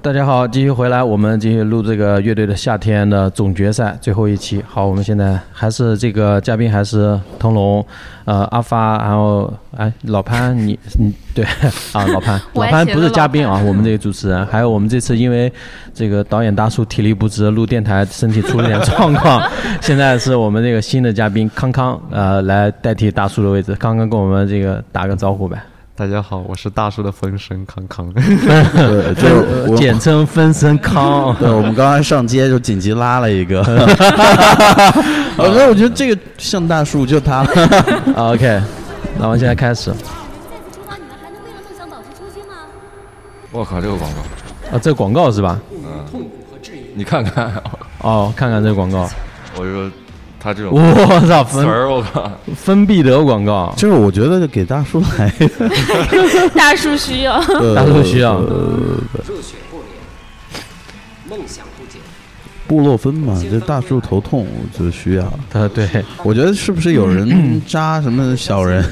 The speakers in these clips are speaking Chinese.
大家好，继续回来，我们继续录这个乐队的夏天的总决赛最后一期。好，我们现在还是这个嘉宾还是腾龙，呃，阿发，然后哎，老潘，你你对啊，老潘，老潘不是嘉宾啊，我们这个主持人，还有我们这次因为这个导演大叔体力不支，录电台身体出了点状况，现在是我们这个新的嘉宾康康，呃，来代替大叔的位置。康康跟我们这个打个招呼呗，大家好，我是大叔的分身康康。对，就是简称分身康。对，我们刚刚上街就紧急拉了一个，我说我觉得这个像大叔就他了，啊 OK，那我们现在开始。再次出发，你们还能为了梦想保持初心吗？我靠，这个广告，啊，这广告是吧？嗯，痛苦和质疑你看看，哦，看看这个广告，我就说他这种我操，芬词儿，我靠，芬必得广告，就是我觉得给大叔来。一个，大叔需要。呃大叔需要。热血不眠，梦想不减。布洛芬嘛，这大叔头痛，我就需要。他，对，我觉得是不是有人扎什么小人？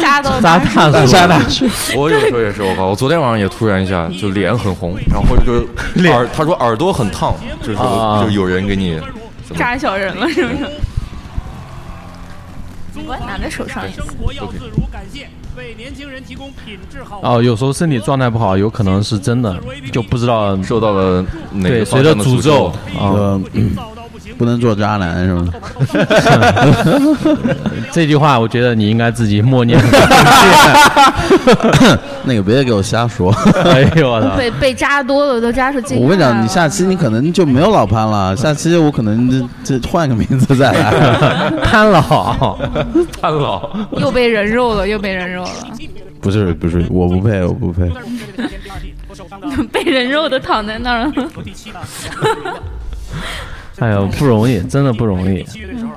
扎 到扎大叔，扎大叔，我有时候也是，我靠，我昨天晚上也突然一下就脸很红，然后或者就是耳，他说耳朵很烫，就是啊。就有人给你扎小人了，是不是？我拿在手上一次。活要自如，感谢为年轻人提供品质好。哦，有时候身体状态不好，有可能是真的，就不知道，受到了哪对，个随着方向的诅诅咒啊，不能做渣男是吗？这句话我觉得你应该自己默念。那个别给我瞎说。哎呦我操！被被扎多了，都扎出金。我跟你讲，你下期你可能就没有老潘了，下期我可能这这换个名字再来。潘老，潘老，又被人肉了，又被人肉了，不是不是，我不配，我不配。被人肉的躺在那儿了。哎呦，不容易，真的不容易。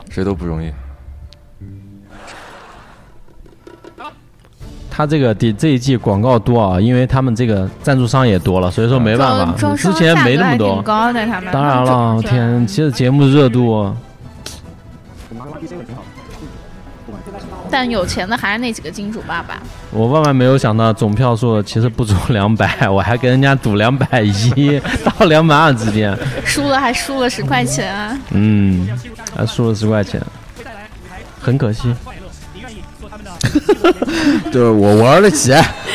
谁都不容易。他这个第这一季广告多啊，因为他们这个赞助商也多了，所以说没办法，之前没那么多。高的他们。当然了，天，其实节目热度，但有钱的还是那几个金主爸爸。我万万没有想到总票数其实不足两百，我还跟人家赌两百一到两百二之间，输了还输了十块钱啊！嗯，还输了十块钱，很可惜。快乐，你愿意做他们的就是我玩得起，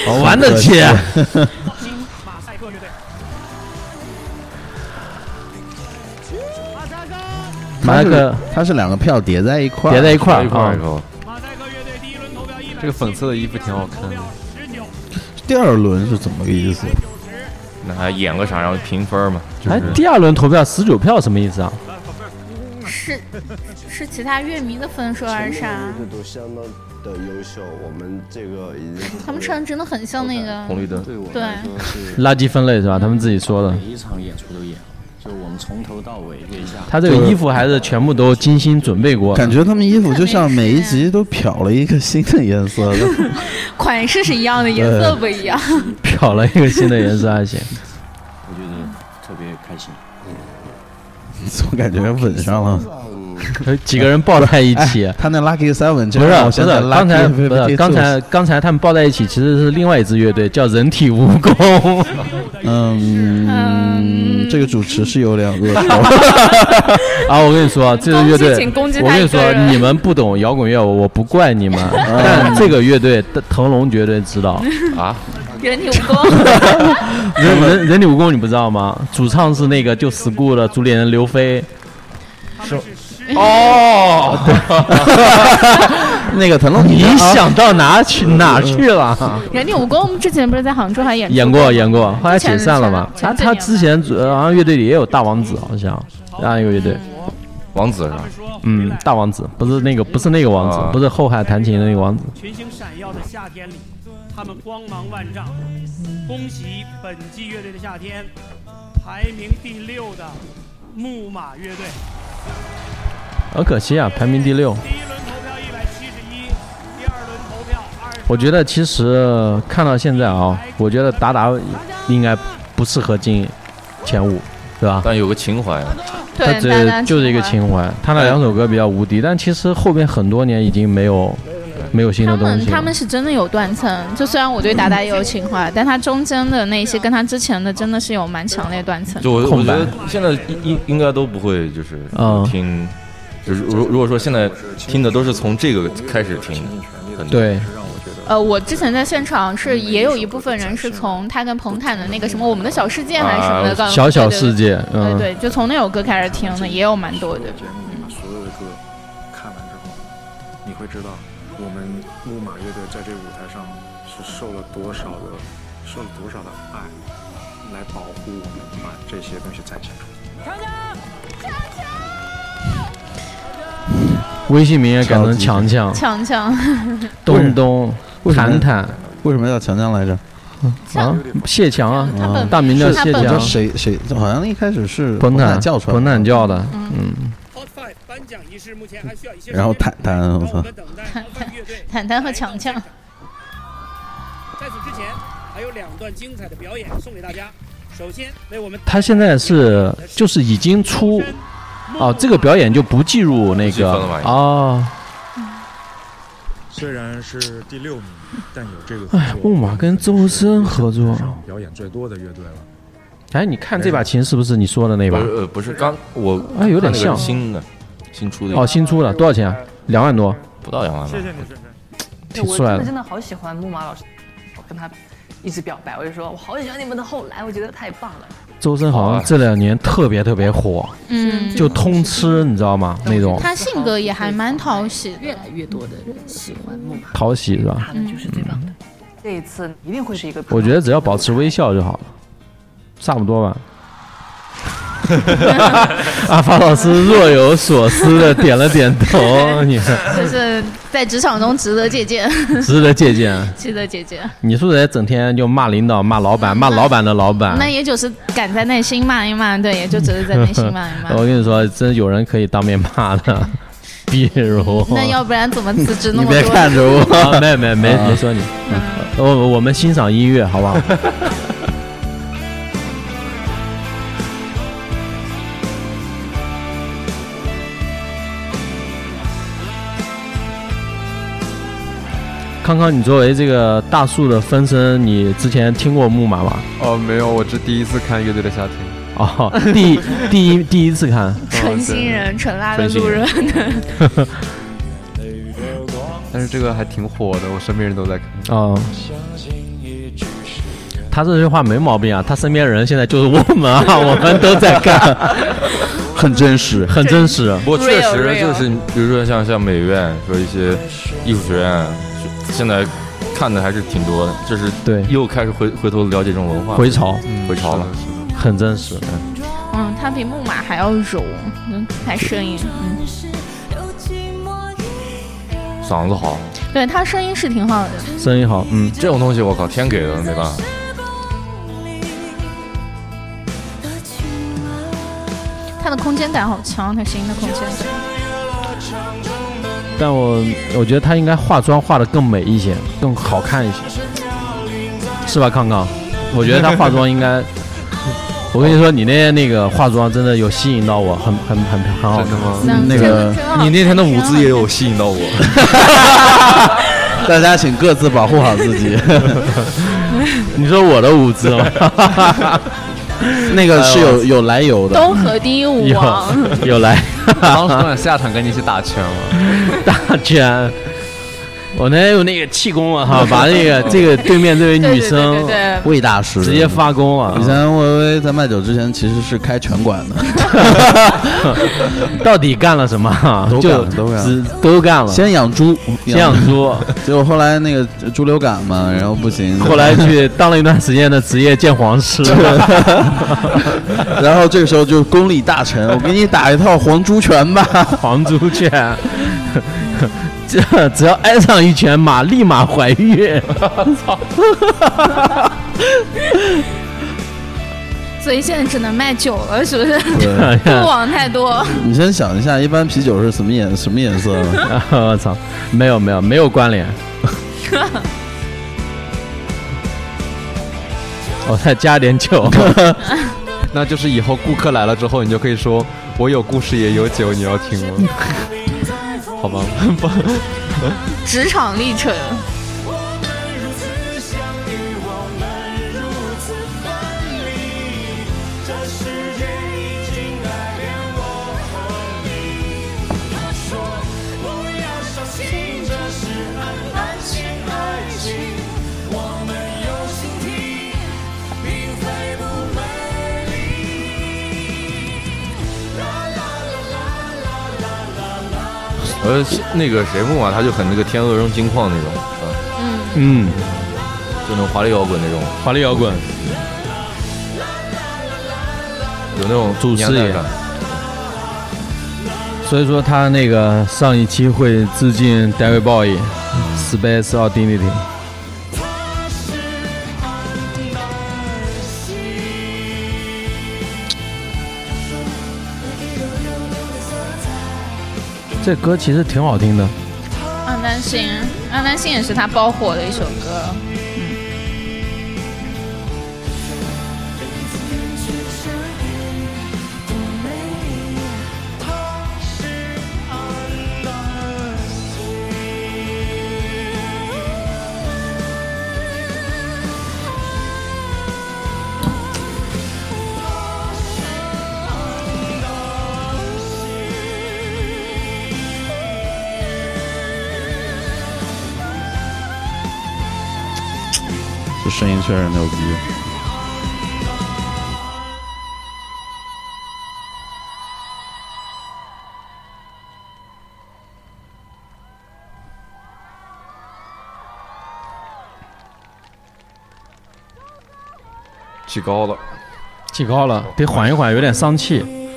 我玩得起，新马赛克乐队？马赛克，马赛克它是两个票叠在一块儿，叠在一块儿啊一块儿这个粉色的衣服挺好看的。第二轮是怎么个意思？那还演个啥，然后评分嘛？就是，哎第二轮投票十九票什么意思啊？是是其他乐迷的分数还是啥？这都相当的优秀，我们这个已经他们唱的真的很像那个。红绿灯。对垃圾分类是吧？他们自己说的。每一场演出都演，就我们从头到尾月下。他这个衣服还是全部都精心准备过，感觉他们衣服就像每一集都漂了一个新的颜色的。款式是一样的，颜色不一样。漂了一个新的颜色还行。我觉得特别开心。总感觉吻上了。几个人抱在一起，他那 Lucky Seven 不是不是，刚才不是刚才刚才他们抱在一起，其实是另外一支乐队，叫人体蜈蚣。嗯，这个主持是有点恶臭。啊，我跟你说，这个乐队我跟你说你们不懂摇滚乐，我我不怪你们，但这个乐队的腾龙绝对知道。啊，人体蜈蚣，人人人体蜈蚣你不知道吗？主唱是那个就 school 的主理人刘飞。哦，对 那个腾龙，你想到哪去哪去了？人体蜈蚣，之前不是在杭州还演演过演过，后来解散了嘛。他他之前主好像乐队里也有大王子，好像这样一个乐队。王子是吧？嗯，大王子不是那个不是那个王子啊，不是后海弹琴的那个王子。群星闪耀的夏天里，他们光芒万丈。恭喜本季乐队的夏天，排名第六的木马乐队。很可惜啊，排名第六。第一轮投票一百七十一，第二轮投票二十。我觉得其实看到现在啊，我觉得达达应该不适合进前五，对吧？但有个情怀，他这就是一个情怀。他那两首歌比较无敌，但其实后边很多年已经没有没有新的东西。们他们是真的有断层，就虽然我对达达也有情怀，但他中间的那些跟他之前的真的是有蛮强烈断层。就我我空白觉得现在应应应该都不会就是嗯听，就是如如果说现在听的都是从这个开始听，对，呃，我之前在现场是也有一部分人是从他跟彭坦的那个什么《我们的小世界》还是什么的，啊小小世界，对嗯，对，就从那首歌开始听的，也有蛮多的。节目把所有的歌看完之后，你会知道我们木马乐队在这个舞台上是受了多少的、受了多少的爱，来保护我们把这些东西展现出来。微信名也改成强强、强强，东东、为什么谈谈为什么叫强强来着？啊，谢强啊，他本大名叫谢强谁谁？好像一开始是彭坦叫出来，彭坦叫的，嗯然后坦坦我操坦坦和强强。在此之前，还有两段精彩的表演送给大家。首先为我们他现在是就是已经出哦，这个表演就不计入那个计分了吧哦，虽然是第六名，但有这个哎，作木马跟周深合作，表演最多的乐队了。哎，你看这把琴是不是你说的那把不？是呃不是刚我哎有点像新的新出的哦，新出的多少钱啊？两万多，不到两万吧，谢谢你，深深。挺帅的我真的真。的好喜欢木马老师，我跟他一直表白，我就说我好喜欢你们的后来，我觉得太棒了。周深好像这两年特别特别火，嗯，就通吃，你知道吗？那种他性格也还蛮讨喜。越来越多的人喜欢木马，讨喜是吧？他们就是最棒的。这一次一定会是一个，我觉得只要保持微笑就好了，差不多吧。阿发老师若有所思的点了点头，你看就是在职场中值得借鉴，值得借鉴。值得借鉴。你是不是也整天就骂领导、骂老板、骂老板的老板？那也就是敢在内心骂一骂，对，也就只是在内心骂一骂我。跟你说，真有人可以当面骂的，比如那要不然怎么辞职那你别？看着我，啊，没没没没说你，我我们欣赏音乐，好不好？康康，你作为这个大树的分身，你之前听过木马吗？哦，没有，我是第一次看乐队的夏天。哦，第第一第一次看，纯新人，纯拉的路人。但是这个还挺火的，我身边人都在看。哦，他这句话没毛病啊，他身边人现在就是我们啊，我们都在干，很真实。很真实。不过确实就是，比如说像像美院说一些艺术学院，现在看的还是挺多的，就是对又开始回回头了解这种文化，回潮，回潮了。很真实。嗯，他比木马还要柔，嗯，还声音，嗯，嗓子好，对他声音是挺好的。声音好，嗯，这种东西我靠，天给的，没办法。他的空间感好强，他声音的空间感。但我我觉得她应该化妆化的更美一些，更好看一些，是吧，康康？我觉得她化妆应该，我跟你说，你那天那个化妆真的有吸引到我，很很很很好看。真的吗？嗯那个你那天的舞姿也有吸引到我，大家请各自保护好自己。你说我的舞姿吗？那个是有有来由的，东河第一舞有王，有来当时想下场跟你一起打拳了。大圈。我那天有那个气功啊哈，把那个这个对面这位女生魏大师直接发功了以。前微微在卖酒之前其实是开拳馆的，到底干了什么？都干了都干了都干了。先养猪，先养猪，结果后来那个猪流感嘛，然后不行，后来去当了一段时间的职业鉴黄师。然后这个时候就功力大成，我给你打一套黄猪拳吧。黄猪拳，这 只要挨上一拳，马立马怀孕。操！所以现在只能卖酒了，是不是？对 不往太多。你先想一下，一般啤酒是什么颜什么颜色呢？我操，没有没有没有关联。我再加点酒，那就是以后顾客来了之后，你就可以说：“我有故事也有酒，你要听吗？”好吧，职场历程。呃，那个谁木马他就很那个天鹅绒金矿那种，嗯？嗯，就那种华丽摇滚那种，华丽摇滚，有那种主视野年代感。所以说他那个上一期会致敬 David Bowie、Space Oddity。这歌其实挺好听的，暗丹星，安丹星也是他爆火的一首歌。声音确实牛逼。起高了，起高了，得缓一缓，有点丧气。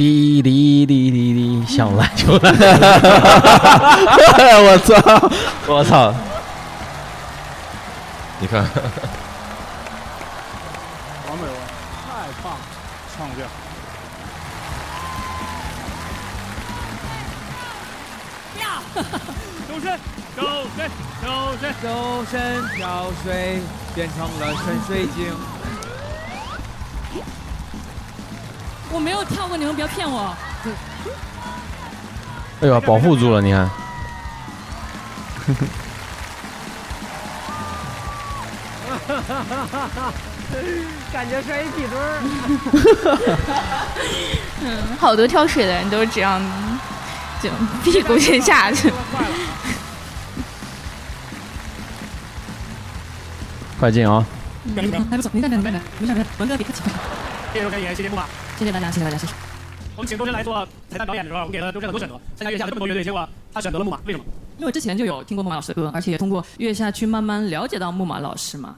滴滴滴滴滴，想来就来！我操！我操！你看，王美文太棒了，唱对了。周深，周深，周深，周深跳水变成了深水井。我没有跳过，你们不要骗我。哎呦，保护住了，你看。感觉摔一屁墩儿。嗯，好多跳水的人都是这样，就屁股先下去。快进啊！嗯还不文哥别客气。谢谢谢谢木马。谢谢大家，谢谢大家，谢谢。我们请周深来做彩蛋表演的时候，我们给了周深很多选择，参加月下的这么多乐队，结果他选择了木马，为什么？因为我之前就有听过木马老师的歌，而且也通过月下去慢慢了解到木马老师嘛。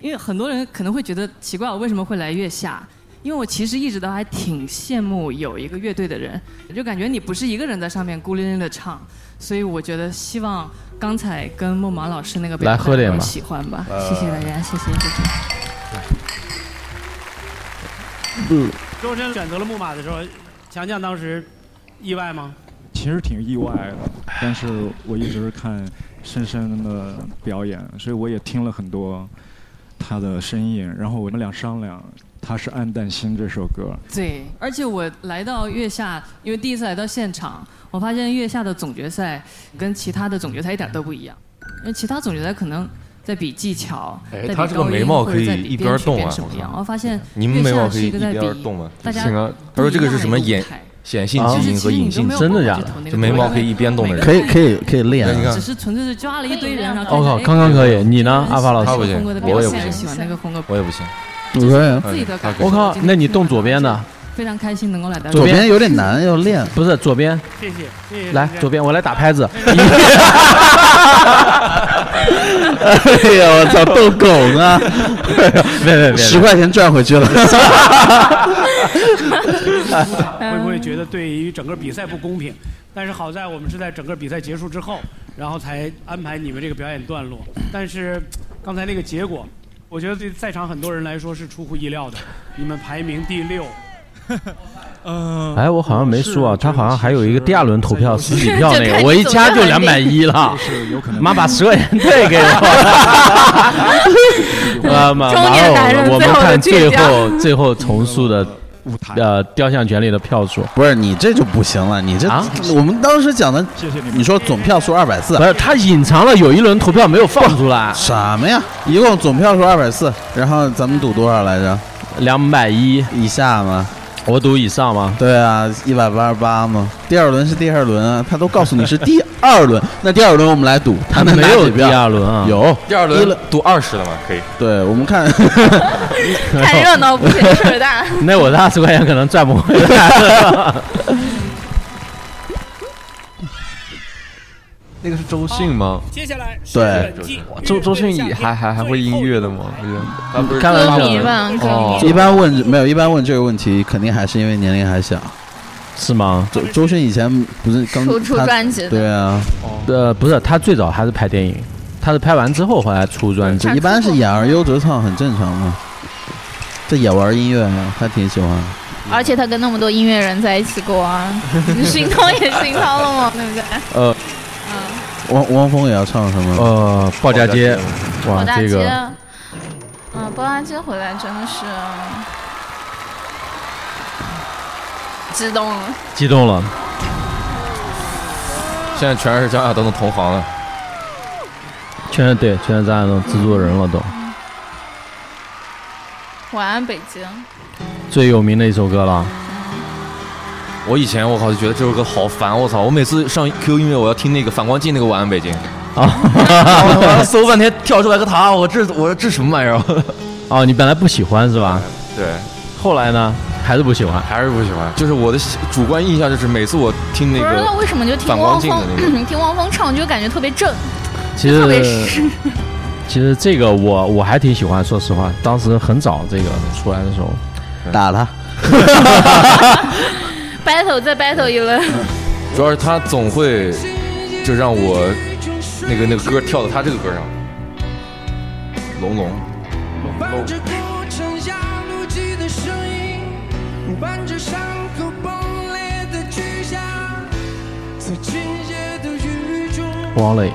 因为很多人可能会觉得奇怪，我为什么会来月下？因为我其实一直都还挺羡慕有一个乐队的人，就感觉你不是一个人在上面孤零零的唱，所以我觉得希望刚才跟木马老师那个表演来喝点吧喜欢吧，呃谢谢大家，谢谢谢谢。嗯，周深选择了木马的时候，强强当时意外吗？其实挺意外的，但是我一直看深深的表演，所以我也听了很多他的声音，然后我们俩商量，他是《暗淡星》这首歌，对，而且我来到月下，因为第一次来到现场，我发现月下的总决赛跟其他的总决赛一点都不一样，因为其他总决赛可能在比技巧，他这个眉毛可以一边动啊什么样，我发现你们眉毛可以一边动吗？大家行啊，他说这个是什么眼显性基因和隐性，真的假的？就眉毛可以一边动的人，可以可以可以练啊你看只，是纯粹是抓了一堆人，然后我靠，刚刚可以。你呢，阿发老师？他不行我也不行我也不行。我可以自己的我靠，那你动左边的，非常开心能够来到左边有点难，要练。不是左边，谢谢谢谢。来左边，我来打拍子。哎呀，我操，逗狗呢！别别别，十块钱赚回去了。会不会觉得对于整个比赛不公平？但是好在我们是在整个比赛结束之后，然后才安排你们这个表演段落。但是刚才那个结果，我觉得对在场很多人来说是出乎意料的。你们排名第六，嗯，哎，我好像没输啊，他好像还有一个第二轮投票十几票 那个，我一加就两百里一了 是有可，能妈把十块钱退给我。呃，马中年男人然后我们看最后最后重塑的舞台呃雕像权利的票数。不是你这就不行了，你这、啊我们当时讲的，你说总票数二百四，不是他隐藏了有一轮投票没有放出来，什么呀？一共总票数二百四，然后咱们赌多少来着？两百一以下吗？我赌以上吗？对啊，一百八十八吗？第二轮是第二轮啊，他都告诉你是第二轮，那第二轮我们来赌，他没有第二轮啊有第二轮赌二十的吗？可以。对，我们看 看热闹不嫌事儿大。那我的二十块钱可能赚不回来了。那个是周迅吗？接下来对周周迅也还还还会音乐的吗？我觉得他不是开玩笑一般问没有，一般问这个问题，肯定还是因为年龄还小，是吗？周周迅以前不是刚出出专辑的对啊，呃，不是，他最早还是拍电影，他是拍完之后后来出专辑。一般是演而优则唱，很正常嘛。这也玩音乐啊，他挺喜欢。而且他跟那么多音乐人在一起过啊，你心痛也心痛了吗，对不对？呃汪汪峰也要唱什么？呃，鲍家街，哇鲍，大街，这个嗯，鲍家街回来真的是激动了。激动了。现在全是张亚东的同行了。全是对，全是张亚东制作人了都。晚安北京，最有名的一首歌了。我以前我靠就觉得这首歌好烦，我操！我每次上 QQ 音乐我要听那个反光镜那个《晚安北京》啊，搜半天跳出来个他，我这我说这什么玩意儿？哦，你本来不喜欢是吧？对，后来呢，还是不喜欢，还是不喜欢。就是我的主观印象就是每次我听那不知道个为什么就听反光汪峰镜的那个，听汪峰唱就感觉特别正，其特别实 其实这个我我还挺喜欢，说实话，当时很早这个出来的时候，打他。battle 再 battle 一轮。主要是他总会就让我那个那个歌跳到他这个歌上，龙龙。伴着过程压路机的声音，伴着伤口崩裂的巨响，在倾斜的雨中。王磊，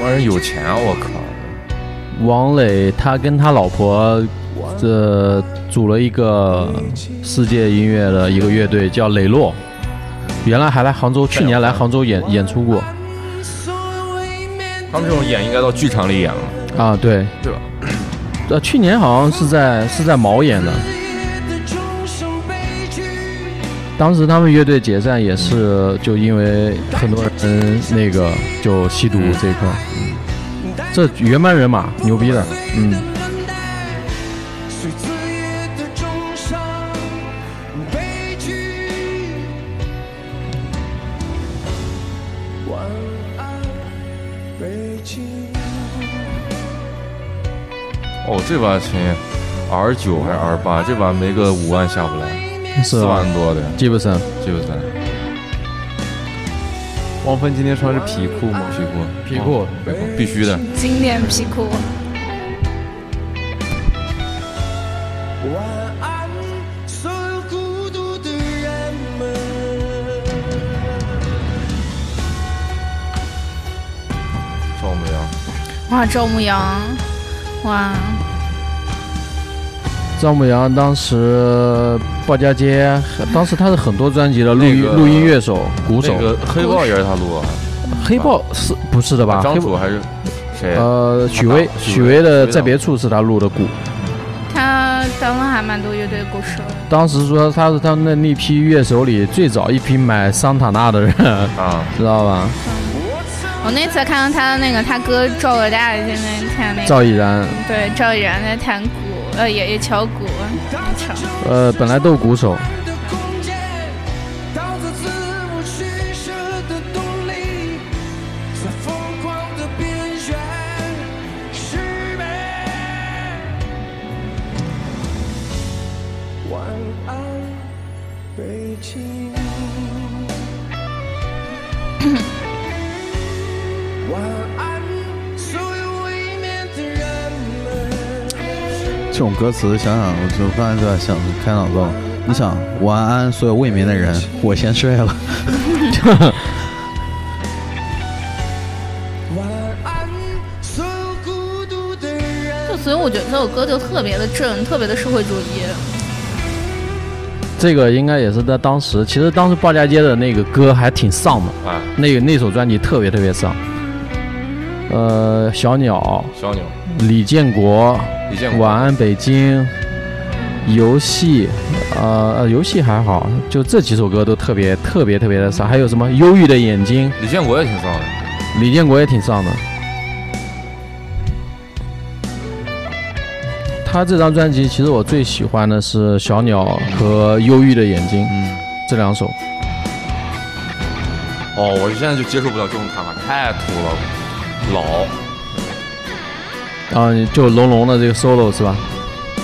王磊有钱啊！我靠，王磊他跟他老婆这组了一个世界音乐的一个乐队，叫磊落。原来还来杭州，去年来杭州演演出过。他们这种演应该到剧场里演了，啊，对，对吧？呃，去年好像是在是在毛演的，当时他们乐队解散也是就因为很多人那个就吸毒这一块，嗯，这原班人马牛逼的，嗯。这把琴 R 九还是 R 八？这把没个五万下不来，四万多的，吉普森，吉普森。汪峰今天穿的是皮裤吗？皮裤，皮裤哦必须的。经典皮裤。晚安，所有孤独的人们。赵牧阳，哇，赵牧阳，哇，赵牧阳当时鲍家街，当时他是很多专辑的录音、那个录音乐手、鼓手。那个黑豹也是他录啊。黑豹是不是的吧？张楚还是谁？呃，许巍，许巍的在别处是他录的鼓。他当了还蛮多乐队鼓手。当时说他是他们的那批乐手里最早一批买桑塔纳的人啊，知道吧？我那次看到他的那个他哥赵尔大在那弹那个。赵以然，对，赵以然在弹鼓，呃，也也敲鼓，也敲。呃，本来都鼓手。歌词，想想我就刚才就在想开脑洞，你想晚安所有未眠的人，我先睡了。就所以我觉得这首歌就特别的正，特别的社会主义。这个应该也是在当时，其实当时鲍家街的那个歌还挺丧的，啊，那个那首专辑特别特别丧。呃，小鸟，小鸟，李建国，李晚安北京，游戏，呃呃，游戏还好，就这几首歌都特别特别特别的丧。还有什么忧郁的眼睛，李建国也挺丧的。李建国也挺丧的。他这张专辑其实我最喜欢的是《小鸟》和《忧郁的眼睛》，嗯，这两首。哦，我现在就接受不了这种弹法，太土了，老。啊，就龙龙的这个 solo 是吧？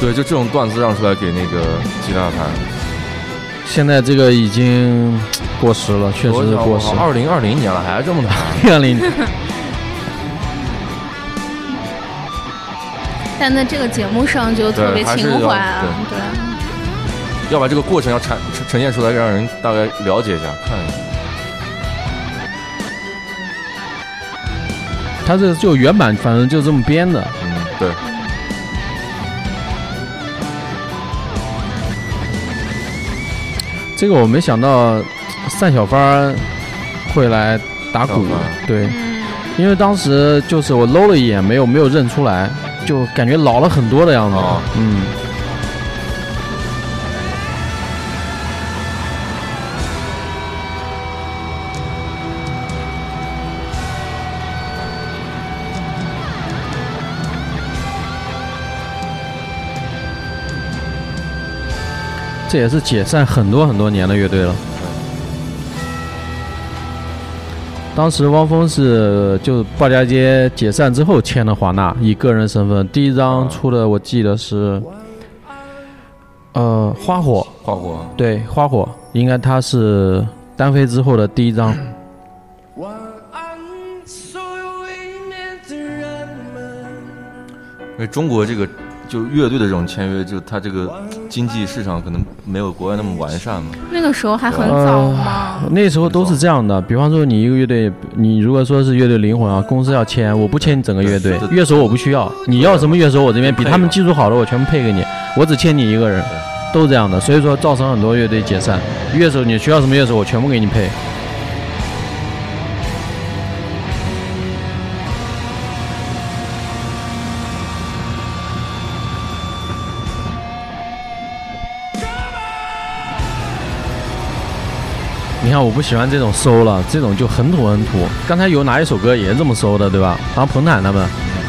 对，就这种段子让出来给那个吉他弹。现在这个已经过时了，确实是过时。二零二零年了，还这么弹？二零。但在这个节目上就特别情怀啊，对。要把这个过程要呈呈现出来，让人大概了解一下，看一下。他这就原版，反正就这么编的。嗯，对。这个我没想到，单小芳会来打鼓，对，因为当时就是我搂了一眼，没有没有认出来，就感觉老了很多的样子。嗯。这也是解散很多很多年的乐队了。当时汪峰是就鲍家街解散之后签的华纳，以个人身份，第一张出的我记得是，呃，花火。花火。对，花火应该他是单飞之后的第一张。因为中国这个。就乐队的这种签约，就他这个经济市场可能没有国外那么完善嘛。那个时候还很早吗？那时候都是这样的。比方说，你一个乐队，你如果说是乐队灵魂啊，公司要签，我不签你整个乐队，乐手我不需要，你要什么乐手，我这边比他们技术好的我全部配给你，我只签你一个人，都是这样的。所以说造成很多乐队解散，乐手你需要什么乐手，我全部给你配。你看，我不喜欢这种收了，这种就很土很土。刚才有哪一首歌也是这么收的，对吧？好像彭坦他们，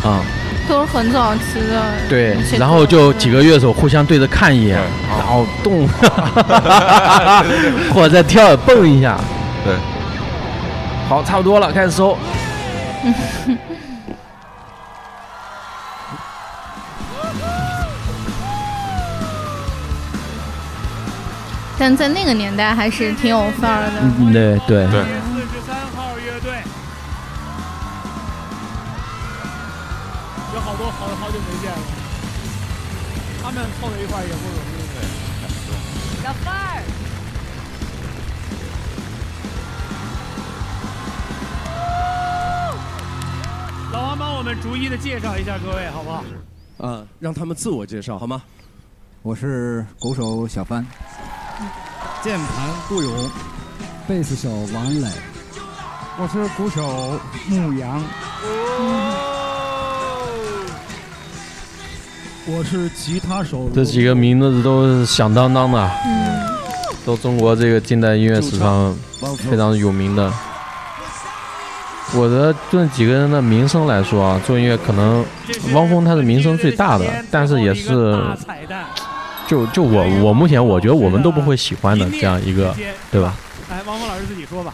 啊，都是很早期的。对，然后就几个乐手互相对着看一眼，然后动，或者再跳蹦一下。对，好，差不多了，开始收。但在那个年代还是挺有范儿的。嗯，对对对。四十三号乐队，有好多好好久没见了，他们凑在一块儿也不容易。小范儿。老王帮我们逐一的介绍一下各位，好不好？嗯，让他们自我介绍好吗？我是鼓手小帆。键盘顾勇，贝斯手王磊，我是鼓手牧羊，我是吉他手。这几个名字都是响当当的，嗯都中国这个近代音乐史上非常有名的。我的这几个人的名声来说啊，做音乐可能汪峰他是名声最大的，但是也是。就就我我目前我觉得我们都不会喜欢的这样一个，对吧？来，汪峰老师自己说吧。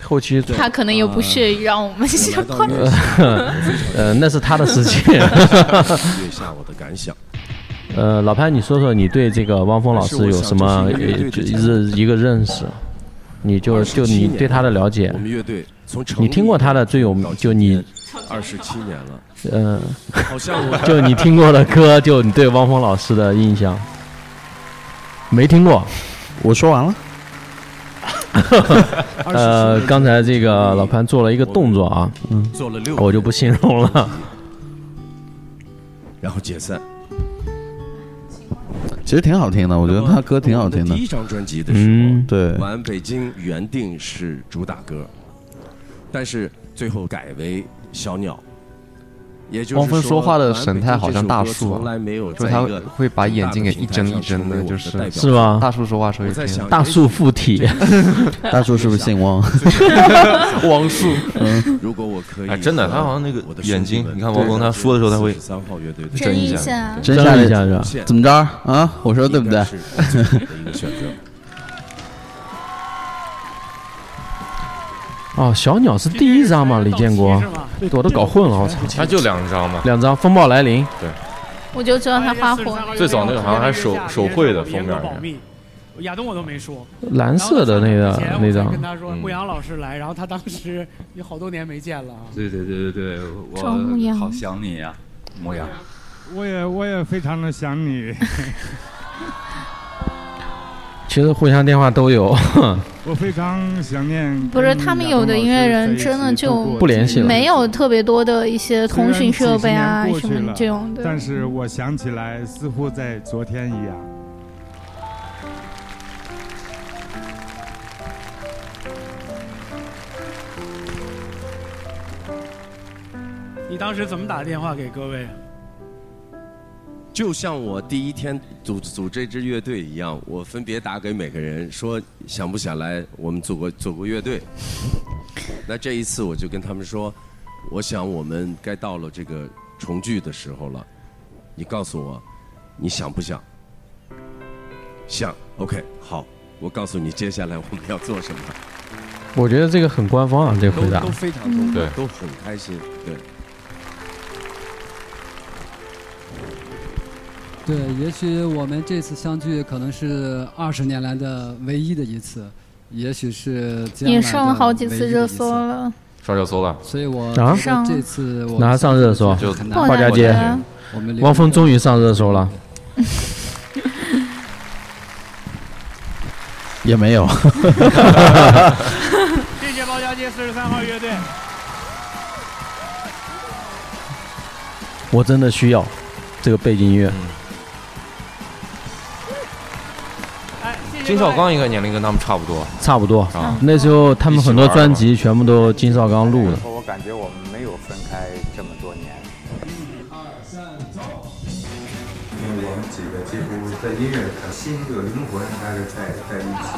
后期他可能又不屑于让我们喜欢。呃，那是他的事情。阅一下我的感想。呃，老潘，你说说你对这个汪峰老师有什么一一个认识？你就就你对他的了解？我们乐队从你听过他的最有就你二十七年了。嗯，好像我 就你听过的歌，就你对汪峰老师的印象。没听过。我说完了。呃，刚才这个老潘做了一个动作啊，嗯，做了六，我就不形容了。然后解散。其实挺好听的，我觉得他歌挺好听的。第一张专辑的时候，嗯对晚安北京原定是主打歌，但是最后改为小鸟。也就是汪峰说话的神态好像大树啊就是他会把眼睛给一睁一睁的，就是是吗大树说话时候我在想大树附体，大树是不是姓汪？汪树。嗯，如果我可以，哎，真的，他好像那个眼睛你看汪峰他说的时候，他会三号乐队睁一一下睁一下是吧怎么着啊？我说对不对？哦，小鸟是第一张吗？李建国，我都搞混了，我操！他就两张嘛，两张，风暴来临。对，我就知道他发火。最早那个好像还手手绘的封面严格保密。亚东我都没说，蓝色的那个那张跟他说嗯牧羊老师来，然后他当时有好多年没见了啊。对对对对对，我好想你呀、牧羊。我也我也非常的想你，其实互相电话都有，我非常想念。不是他们有的音乐人真的就不联系了没有特别多的一些通讯设备啊什么这种的。但是我想起来，似乎在昨天一样。你当时怎么打电话给各位？就像我第一天组组这支乐队一样，我分别打给每个人说想不想来我们组个组个乐队。那这一次我就跟他们说，我想我们该到了这个重聚的时候了，你告诉我你想不想？想，OK，好，我告诉你接下来我们要做什么。我觉得这个很官方啊，这个回答都都。非常动对都很开心，对。对，也许我们这次相聚可能是二十年来的唯一的一次，也许是也上了好几次热搜了。上热搜了。所以我这次我哪上热搜？就很难花家街啊我们汪峰终于上热搜了。也没有。谢谢包家街四十三号乐队。我真的需要这个背景音乐。哎，金少刚应该年龄跟他们差不多，差不多啊。那时候他们很多专辑全部都金少刚录的。我感觉我们没有分开这么多年。一二三，走因为我们几个几乎在音乐上心的灵魂还是在在一起。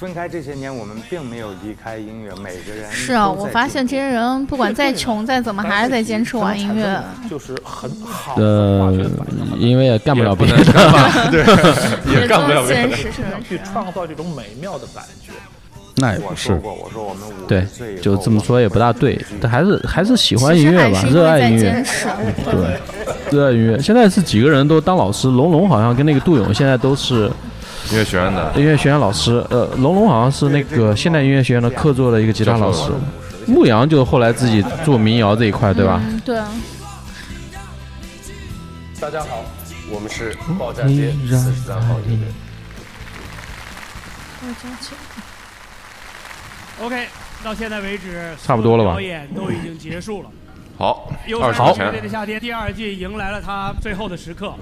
就是分开这些年，我们并没有离开音乐，每个人是啊，我发现这些人不管再穷 再怎么，还是在坚持玩音乐。就是很好。呃，因为也干不了别的，对也干不了别的现实是 去创造这种美妙的感觉。那也不是我说，我们对就这么说也不大对，但还是还是喜欢音乐吧热爱音乐坚持，对，热爱音乐。现在是几个人都当老师，龙龙好像跟那个杜勇现在都是音乐学院的。音乐学院老师，呃，龙龙好像是那个现代音乐学院的客座的一个吉他老师，牧羊就后来自己做民谣这一块，对吧？嗯，对啊。大家好，我们是嗯报站街四十三号乐队。OK，到现在为止，差不多了吧表演都已经结束了。好，二十块三乐队的。夏天第二季迎来了它最后的时刻。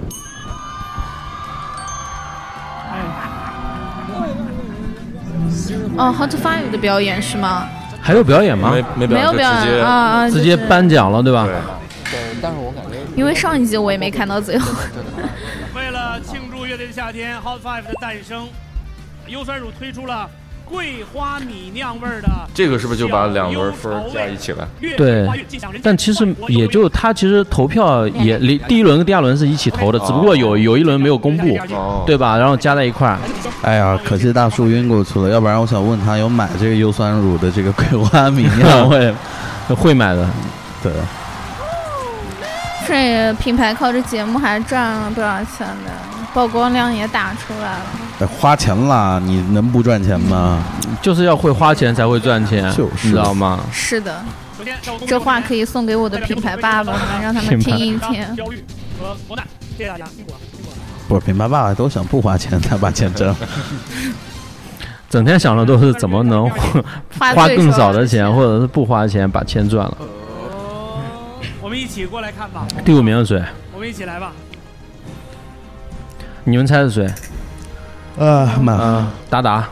哦，Hot Five 的表演是吗？还有表演吗？没没有表演啊啊，直接颁奖了，对吧？对，但是我感觉因为上一集我也没看到最后。为了庆祝乐队的夏天 Hot Five 的诞生，优酸乳推出了桂花米酿味儿的。这个是不是就把两轮分儿加一起了？对，但其实也就他其实投票也离第一轮跟第二轮是一起投的，只不过有有一轮没有公布，对吧？然后加在一块儿。哎呀，可惜大叔晕过去了，要不然我想问他有买这个优酸乳的这个桂花米酿 味会买的，对。这品牌靠这节目还赚了不少钱的，曝光量也打出来了。哎花钱啦，你能不赚钱吗？就是要会花钱才会赚钱，就是你知道吗？是的，这话可以送给我的品牌爸爸们，让他们听一听。焦虑和磨难，谢谢大家，辛苦了，辛苦了。不是，品牌爸爸都想不花钱才把钱挣。整天想的都是怎么能花花更少的少的钱，或者是不花钱把钱赚了。我们一起过来看吧。第五名是谁？我们一起来吧。你们猜是谁？呃，马啊，达达，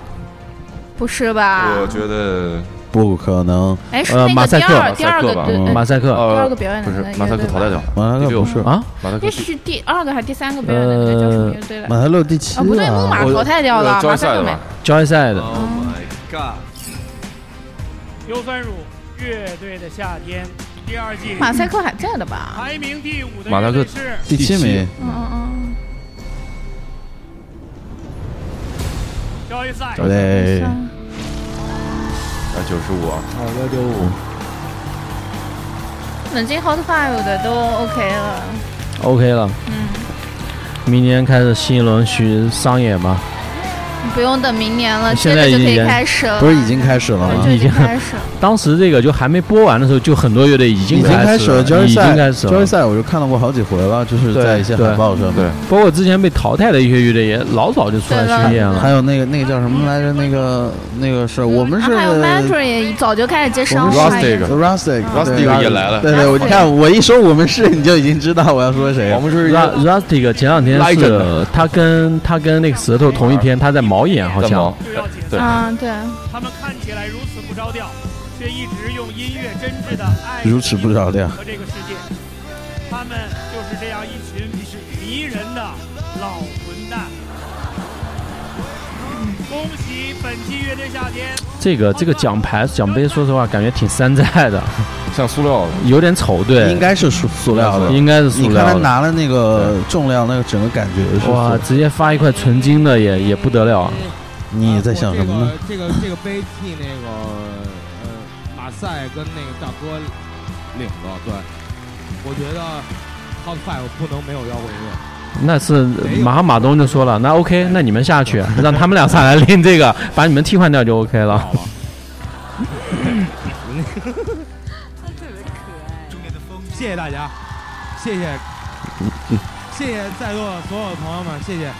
不是吧？我觉得不可能。哎，是呃，那个马赛克，第二第二个对呃马赛克，第二个表演的不是那个马赛克淘汰掉了，马赛克第六不是啊，马赛克那是第二个还是第三个表演的那个叫什么乐队来？马赛克第七哦，不对，木马淘汰掉了，马赛克没。交易赛的，Oh my god！优酸乳乐队的夏天第二季，马赛克还在的吧？排名第五的马赛克乐队是第七名。嗯嗯嗯。交易赛。对，啊，九十五啊，好幺九五。冷静 Hot Five 的都 OK 了，OK 了。嗯，明年开始新一轮去商演吧。不用等明年了，现接着就可以在已经开始了。不是已经开始了吗？已经开始了。当时这个就还没播完的时候，就很多乐队已经已经开始了，已经交易赛，开始了。交易赛我就看到过好几回了，就是在一些海报上面。对，包括之前被淘汰的一些乐队也老早就出来巡演了。还有那个那个叫什么来着？那个那个是我们是啊还有 Metro 也早就开始接商务了。Rustic Rustic Rustic 也来了对对，我你看我一说我们是，你就已经知道我要说谁。我们是 Rustic 前两天是他跟他跟那个舌头同一天，他在毛演好像。对。啊，对。他们看起来如此不着调，却一直用音乐真挚的爱 如此不着调和这个世界。他们就是这样一群迷人的老混蛋。恭 喜本期乐队夏天。这个这个奖牌奖杯，说实话感觉挺山寨的，像塑料的，有点丑。对，应该是塑塑料的，应该是塑料的。你看他拿了那个重量，那个整个感觉是哇，直接发一块纯金的也也不得了。啊你在想什么呢？这个这个杯替那个呃马赛跟那个大哥领的，对，我觉得 Hot Five 不能没有摇滚乐。那是马上马东就说了，那 OK，那你们下去，让他们俩上来拎这个，把你们替换掉就 OK 了。谢谢大家，谢谢，谢谢在座的所有朋友们，谢谢。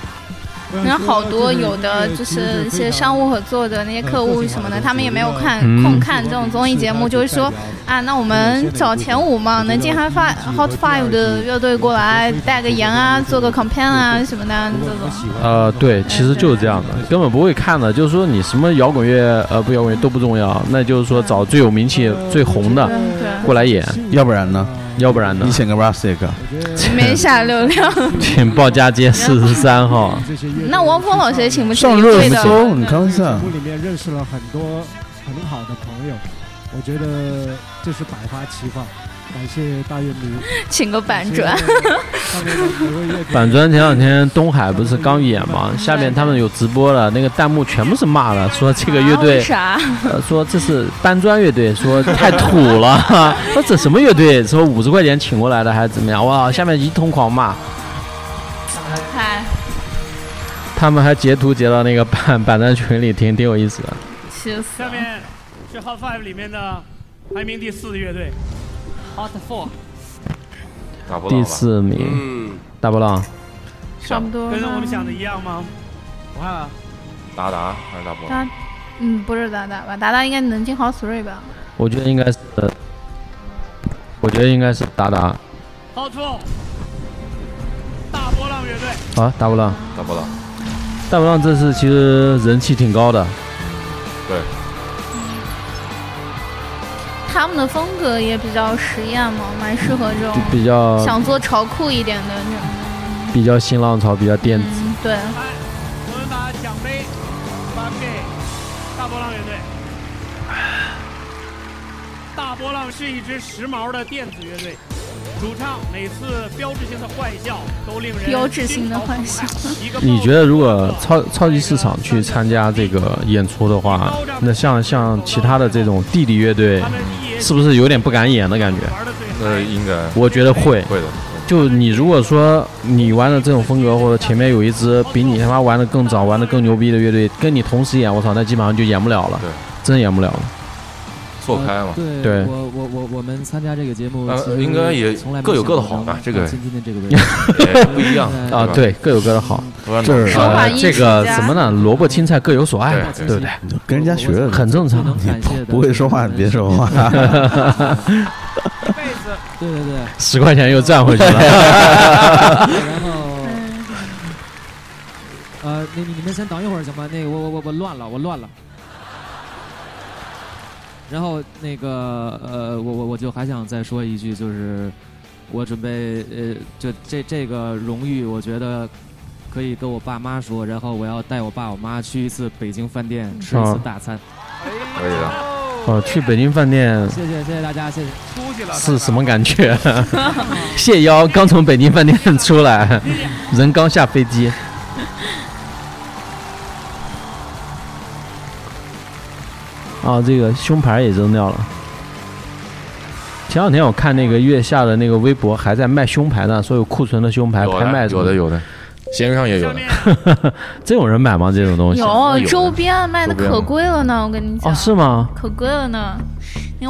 然后好多有的就是一些商务合作的那些客户什么的，他们也没有看嗯空看这种综艺节目，就是说啊，那我们找前五嘛，能进 Hot Five Hot Five 的乐队过来带个言啊，做个 campaign 啊什么的这种。呃，对，其实就是这样的，根本不会看的。就是说你什么摇滚乐，呃，不摇滚乐都不重要，那就是说找最有名气、最红的过来演，要不然呢？要不然呢？你选个 Rustic，没啥流量。请报家街四十三号。那汪峰老师也请不起上热。搜，你看一下。节目里面认识了很多很好的朋友，我觉得这是百花齐放。感谢大乐迷，请个板砖。板砖前两天东海不是刚演吗，下面他们有直播了，那个弹幕全部是骂的，说这个乐队，啥？呃，说这是搬砖乐队，说太土了，说这什么乐队，说五十块钱请过来的还是怎么样？哇，下面一通狂骂。嗨，他们还截图截到那个板板砖群里，挺挺有意思的。气死下面是 Hot Five 里面的排名第四的乐队 Hot Four。第四名，嗯，大波浪，差不多。跟我们想的一样吗？我看看，达达还是大波？浪，嗯，不是达达吧？达达应该能进 Hot Three 吧？我觉得应该是，我觉得应该是达达。Hot Four，大波浪乐队。啊，大波浪，大波浪，大波浪这次其实人气挺高的。对。他们的风格也比较实验嘛，蛮适合这种比较想做潮酷一点的那种。比较新浪潮，比较电子。嗯，对。我们把奖杯发给大波浪乐队。大波浪是一支时髦的电子乐队，主唱每次标志性的坏笑都令人标志性的坏笑。你觉得如果超超级市场去参加这个演出的话，那像像其他的这种弟弟乐队，是不是有点不敢演的感觉？呃，应该。我觉得会。会的。就你如果说你玩的这种风格，或者前面有一支比你他妈玩的更早、玩的更牛逼的乐队，跟你同时演，我操，那基本上就演不了了。对，真演不了了。错开嘛。对，对我我我我们参加这个节目，呃应该也从来各有各的好吧这个到今天的这个位置 不一样啊，对，各有各的好。这是呃这个什么呢？萝卜青菜各有所爱嘛，对对不对？跟人家学很正常。不会说话你别说话。对对对，十块钱又赚回去了。然后，呃，那你你们先等一会儿行吗？那个我我我我乱了，我乱了。然后那个呃，我我我就还想再说一句，就是我准备呃，就这这个荣誉，我觉得可以跟我爸妈说，然后我要带我爸我妈去一次北京饭店吃一次哦大餐。可以的。哦，去北京饭店谢谢谢谢大家，谢谢。出去了是什么感觉？谢邀刚从北京饭店出来，人刚下飞机。哦，这个胸牌也扔掉了。前两天我看那个月下的那个微博，还在卖胸牌呢，所有库存的胸牌拍卖有的有的，闲鱼上也有的。真有人买吗？这种东西？有周边卖的可贵了呢，我跟你讲。哦，是吗？可贵了呢，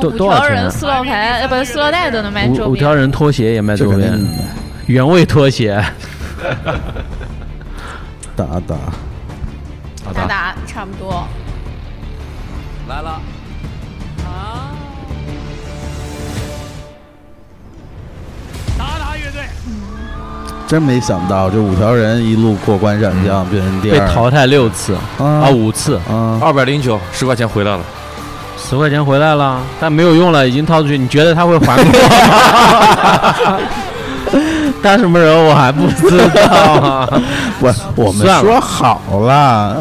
五条人塑料牌，呃，不是塑料袋都能卖周边。五五条人拖鞋也卖周边原味拖鞋。打打打打差不多。真没想到，这五条人一路过关斩将，变成第二，被淘汰六次啊，五次啊，二百零九，十块钱回来了。十块钱回来了，但没有用了，已经掏出去。你觉得他会还给我？他什么人我还不知道啊！我我们说好了，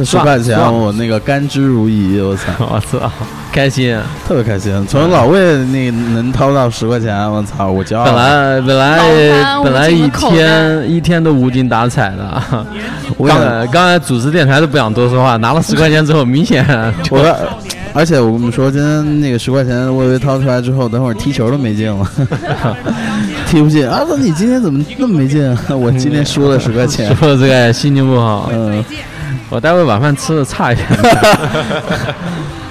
这十块钱我那个甘之如饴，我操！我操，开心，特别开心。从老魏那能掏到十块钱，我操，我骄傲。本来本来本来一天一天都无精打采的，我刚才刚才主持电台都不想多说话，拿了十块钱之后，明显我，而且我跟你们说，今天那个十块钱我以为掏出来之后，等会儿踢球都没劲了，踢不进。啊，说你今天怎么那么没劲啊？我今天输了十块钱，说这个心情不好。嗯，我待会晚饭吃的差一点，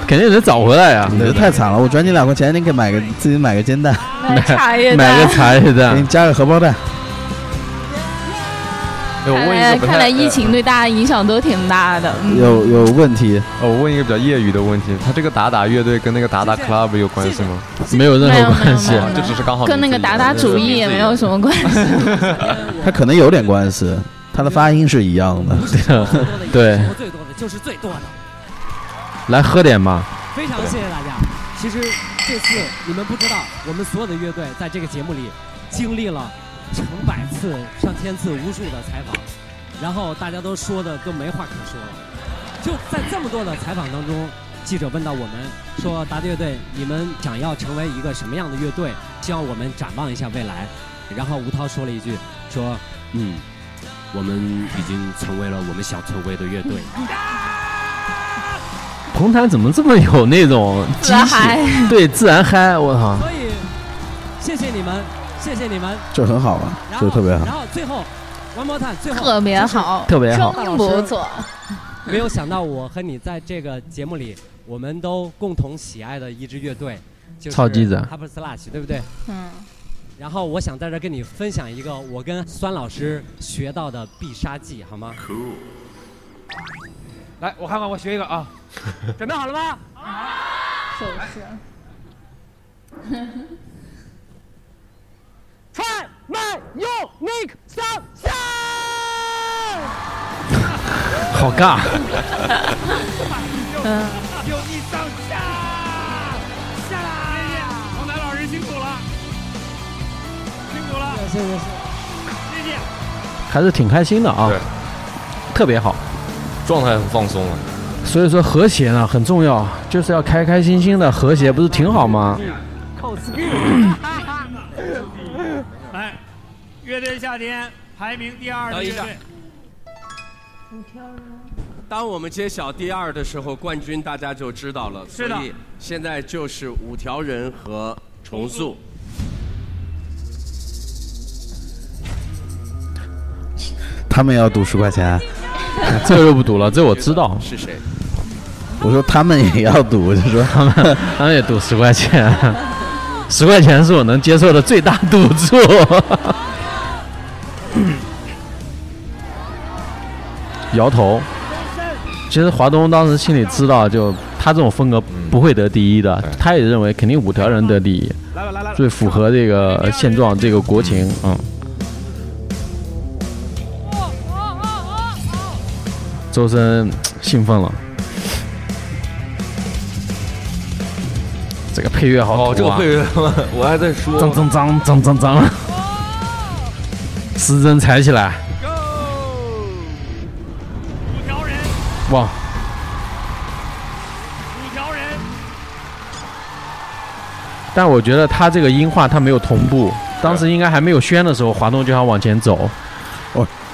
肯定得找回来呀。你这太惨了，我转你两块钱，你给买个自己买个煎蛋，买茶叶蛋买个茶叶 给蛋你，加个荷包蛋。哎我问一看来个看来疫情对大家影响都挺大的。嗯有有问题。哦我问一个比较业余的问题，他这个打打乐队跟那个打打 club 有关系吗？没有任何关系。就只是刚好跟那个打打主义也没有什么关系。他可能有点关系，他的发音是一样的。对，我 最多的就是最多的。来喝点吧。非常谢谢大家。其实这次你们不知道，我们所有的乐队在这个节目里经历了成百次、上千次、无数的采访，然后大家都说的都没话可说了。就在这么多的采访当中，记者问到我们说：“达达乐队，你们想要成为一个什么样的乐队？希望我们展望一下未来。”然后吴涛说了一句：“说，嗯，我们已经成为了我们想成为的乐队。”红毯怎么这么有那种激自然嗨情？对，自然嗨，我操！所以，谢谢你们，谢谢你们。这很好啊，然后这特别好然。后最后，one more time，最后特别好特别好真不错。没有想到我和你在这个节目里，我们都共同喜爱的一支乐队，就是超级仔 h a p p e r Slash，对不对？嗯。然后我想在这跟你分享一个我跟酸老师学到的必杀技，好吗？来，我看看，我学一个啊，准备好了吗？就是。穿麦用 Nick 上下。好尬。谢谢谢谢谢。还是挺开心的啊，对特别好，状态很放松了。所以说和谐呢很重要，就是要开开心心的和谐，不是挺好吗？扣 speed。来，乐队夏天排名第二的等一下乐队。当我们揭晓第二的时候，冠军大家就知道了。是的所以现在就是五条人和重塑。他们也要赌十块钱，这个就不赌了，这我知道。是谁？我说他们也要赌，就说他们他们也赌十块钱，十块钱是我能接受的最大赌注。摇头。其实华东当时心里知道，就他这种风格不会得第一的，他也认为肯定五条人得第一，最符合这个现状，这个国情，嗯。周深兴奋了，这个配乐好土啊！哦，这个配乐 我还在说，脏脏脏脏脏脏，时针踩起来，哇！但我觉得他这个音画他没有同步，当时应该还没有宣的时候，华东就想往前走。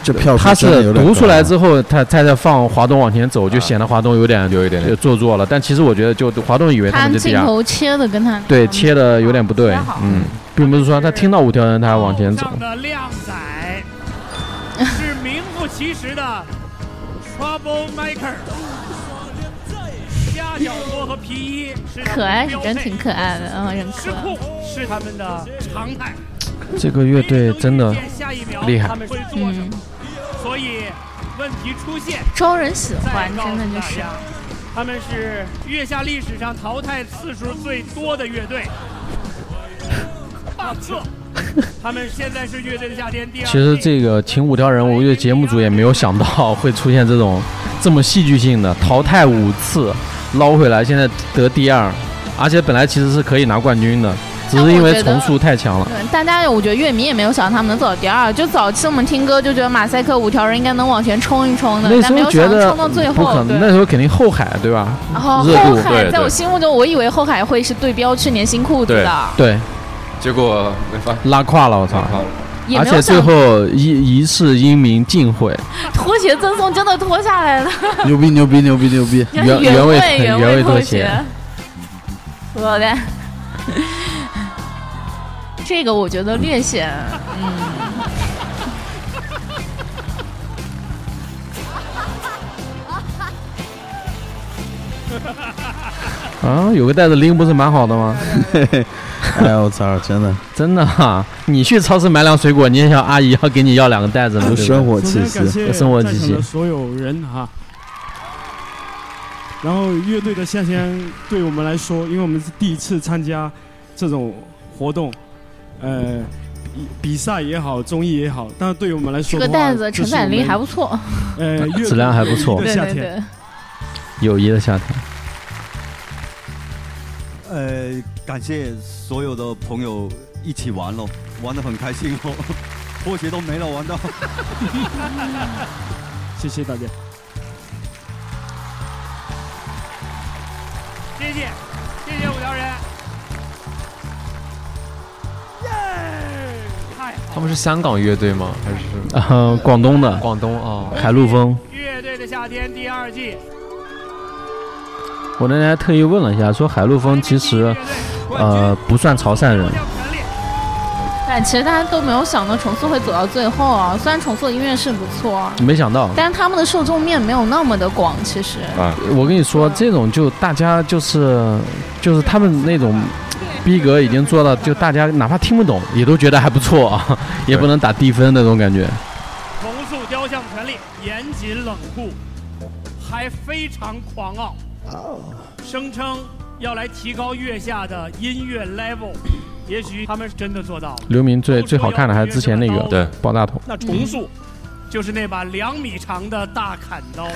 哦，这票他是读出来之后，他他在放华东往前走，就显得华东有点有一点做作了。但其实我觉得，就华东以为他他们是第二，镜头切的跟他对切的有点不对，嗯，并不是说他听到五条人他要往前走。的靓仔 是名副其实的 Trouble Maker，虾饺多和皮衣是可爱是真挺可爱的，嗯，人可爱。是他们的常态。这个乐队真的厉害他，们会做什么？所以问题出现，招人喜欢，真的就是。大家他们是月下历史上淘汰次数最多的乐队。他们现在是乐队的夏天第二。其实这个请五条人，我觉得节目组也没有想到会出现这种这么戏剧性的淘汰五次捞回来，现在得第二，而且本来其实是可以拿冠军的，只是因为重塑太强了。对，大家我觉得乐迷也没有想到他们能走到第二。就早期我们听歌就觉得马赛克五条人应该能往前冲一冲的，那但没有时候觉得想到冲到最不可能，那时候肯定后海对吧？然后后海在我心目中，我以为后海会是对标去年新裤子的，对，结果没发拉胯了，我操！而且最后一一世英名尽毁，拖鞋赠送真的脱下来了，牛逼牛逼牛逼牛逼！原原原味味原原味拖拖鞋。我的，这个我觉得略显，嗯，啊，有个袋子拎不是蛮好的吗？哎呀，我操，真的真的哈、你去超市买两水果，你也想阿姨要给你要两个袋子呢？有生活气首先感谢有生活气息。所有人哈。然后乐队的夏天对我们来说，因为我们是第一次参加这种活动，呃，比比赛也好，综艺也好，但是对于我们来说这，个袋子承载力还不错。呃，质量还不错夏天对对对。友谊的夏天。呃，感谢所有的朋友一起玩喽，玩的很开心哦，拖鞋都没了，玩到。谢谢大家。谢谢，谢谢五条人。他们是香港乐队吗？还是呃，广东的，广东哦，海陆风。乐队的夏天第二季，我那天还特意问了一下，说海陆风其实，呃，不算潮汕人，但其实大家都没有想到重塑会走到最后啊。虽然重塑的音乐是不错，没想到。但是他们的受众面没有那么的广。其实，啊，我跟你说，这种就大家就是就是他们那种逼格已经做到，就大家哪怕听不懂，也都觉得还不错啊，也不能打低分那种感觉。重塑雕像权力，严谨冷酷，还非常狂傲，声称要来提高月下的音乐 level。也许他们是真的做到了。刘明最最好看的还是之前那个对爆大头，那重塑就是那把两米长的大砍刀，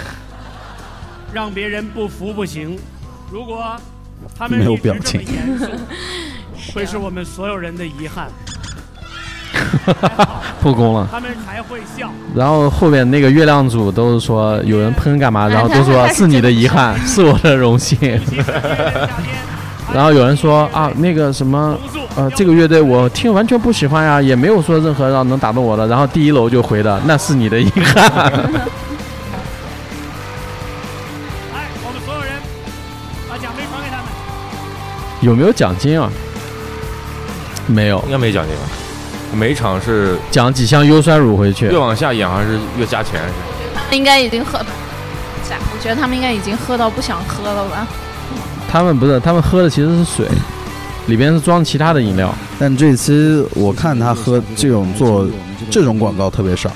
让别人不服不行。如果他们没有表情，会是我们所有人的遗憾。破功了。他们还会笑。然后后面那个月亮组都是说有人喷干嘛，然后都说是你的遗憾，是我的荣幸。然后有人说啊，那个什么，呃，这个乐队我听完全不喜欢呀，也没有说任何让能打动我的。然后第一楼就回的，那是你的遗憾。有没有奖金啊？没有，应该没奖金吧？每场是奖几箱优酸乳回去越。往下演还是越加钱？应该已经喝，我觉得他们应该已经喝到不想喝了吧。他们不是，他们喝的其实是水，里边是装其他的饮料。但这期我看他喝这种做这种广告特别少，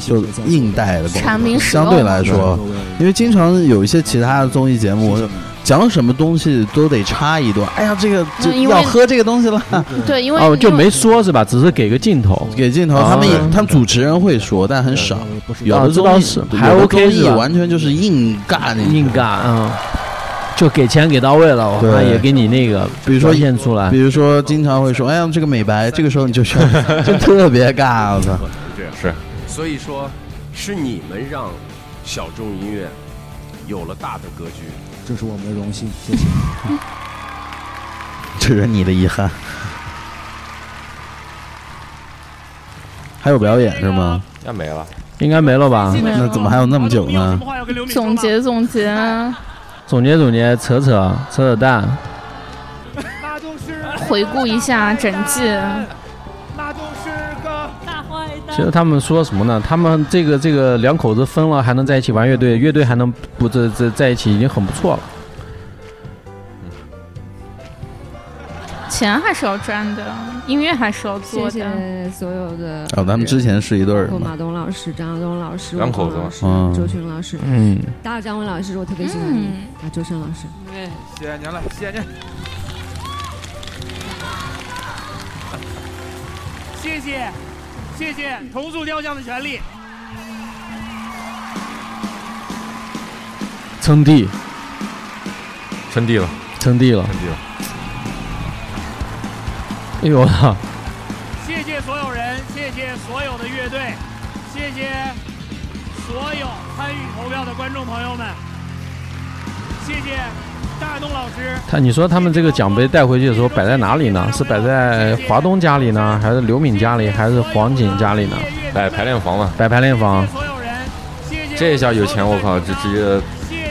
就硬带的广告。相对来说，因为经常有一些其他的综艺节目，讲什么东西都得插一段。哎呀，这个这嗯因为要喝这个东西了。对，因为哦，就没说是吧？只是给个镜头，给镜头，他们也他们主持人会说，但很少。有啊的综艺这倒是还 OK 完全就是硬尬那硬尬，嗯，就给钱给到位了，我对看也给你那个，比如说演出来比。如说经常会说，哎呀，这个美白，这个时候你就需要，就特别尬，我操。是，所以说，是你们让小众音乐有了大的格局。这是我们的荣幸，谢谢。这是你的遗憾。还有表演是吗？要没了，应该没了吧？那怎么还有那么久呢？总结总结啊，总结总结，扯扯扯扯淡。回顾一下整季。其实他们说什么呢？他们这个这个两口子分了还能在一起玩乐队，乐队还能不这这在一起已经很不错了。钱还是要赚的，音乐还是要做的。谢谢所有的哦，咱们之前是一对儿包括嘛马东老师、张亚东老师、两口子老师嗯周群老师，嗯大张伟老师，我特别喜欢你啊，周深老师。哎，谢谢您了，谢谢您。谢谢，谢谢重塑雕像的权利。称帝，称帝了，称帝了，称帝了。哎呦我操！谢谢所有人，谢谢所有的乐队，谢谢所有参与投票的观众朋友们，谢谢。他你说他们这个奖杯带回去的时候摆在哪里呢？是摆在华东家里呢，还是刘敏家里，还是黄锦家里呢？摆排练房嘛，摆排练房。这一下有钱，我靠，这直接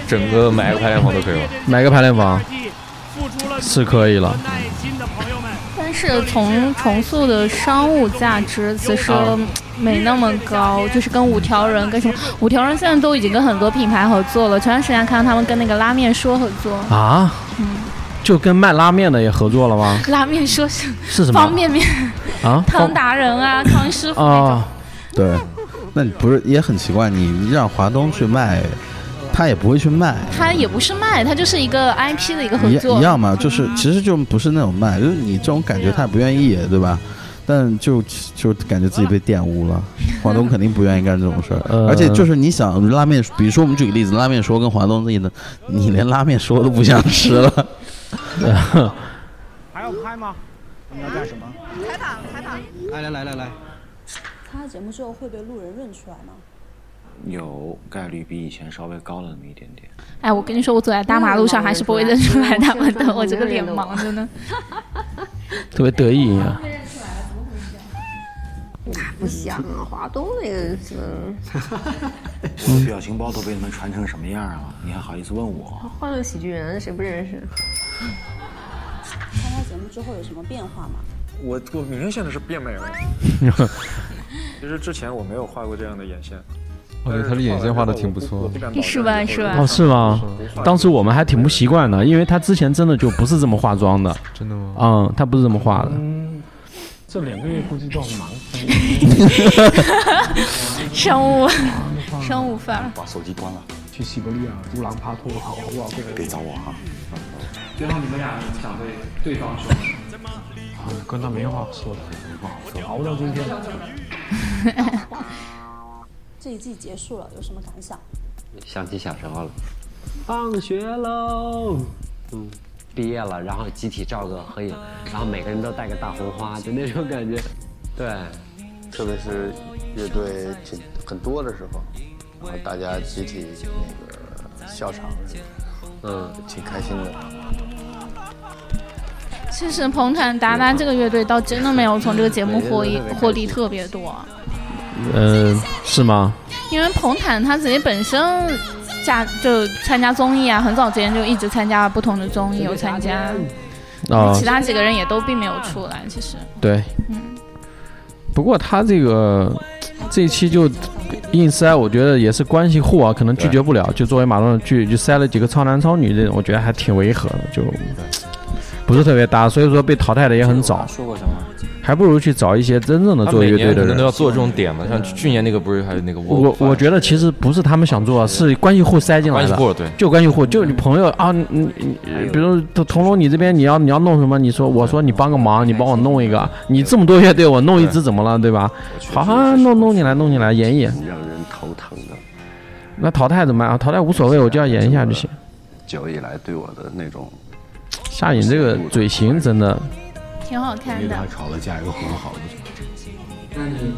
整个买个排练房都可以了。买个排练房是可以了。但是从重塑的商务价值其实啊没那么高，就是跟五条人跟什么五条人现在都已经跟很多品牌合作了，前段时间看到他们跟那个拉面说合作，啊？嗯，就跟卖拉面的也合作了吗？拉面说是是什么方便面啊？汤达人啊，汤师傅那种。啊，对，那你不是也很奇怪？你让华东去卖，他也不会去卖，他也不是卖，他就是一个 IP 的一个合一作，一样嘛，就是其实就不是那种卖，就是你这种感觉他也不愿意，对吧？但就就感觉自己被玷污了，华东肯定不愿意干这种事儿，呃。而且就是你想拉面，比如说我们举个例子，拉面说跟华东自己的，你连拉面说都不想吃了，还要拍吗？你要干什么？采访采访。来来来来来，参加节目之后会被路人认出来吗？有概率比以前稍微高了那么一点点。哎，我跟你说，我走在大马路上还是不会认出来他们的，我这个脸盲真的。特别得意啊！那不像啊，华东那个什么，我的表情包都被你们传成什么样了？你还好意思问我？欢乐喜剧人谁不认识？参加节目之后有什么变化吗？我我明显的是变美了。其实之前我没有画过这样的眼线。我觉得他的眼线画的挺不错的。是吧？是吧？哦，是吗？当时我们还挺不习惯的，因为他之前真的就不是这么化妆的。真的吗？嗯，他不是这么画的。嗯，这两个月估计都很忙。商务，商务范儿。把手机关了，去西伯利亚乌狼爬脱好不好？别找我哈。最后你们俩想对对方说什么？啊，跟他没话说的，没话说，熬到今天。这一季结束了，有什么感想？想起小时候了，放学喽，嗯，毕业了，然后集体照个合影，然后每个人都带个大红花，就那种感觉，对，特别是乐队挺很多的时候，然后大家集体那个笑场嗯，挺开心的。其实彭坦达达这个乐队倒真的没有从这个节目获益获利特别多，呃，是吗？因为彭坦他自己本身加就参加综艺啊，很早之前就一直参加不同的综艺，有参加，哦其他几个人也都并没有出来。其实，对，嗯，不过他这个这一期就硬塞，我觉得也是关系户啊，可能拒绝不了，就作为马东的剧，就塞了几个超男超女这种，我觉得还挺违和的，就不是特别搭，所以说被淘汰的也很早。说过什么？还不如去找一些真正的做乐队的人都。要做这种点嘛，像去年那个不是还有那个我我觉得其实不是他们想做，是关系户塞进来的。关系户对就关系户，就你朋友啊，你你你，比如童童龙，你这边你要你要弄什么？你说我说你帮个忙，你帮我弄一个。你这么多乐队，我弄一支怎么了，对吧？好啊，弄弄进来，弄进来演一演。让人头疼的。那淘汰怎么办啊？淘汰无所谓，我就要演一下就行。久以来对我的那种夏颖这个嘴型真的，挺好看的。吵了架一个很好的。那你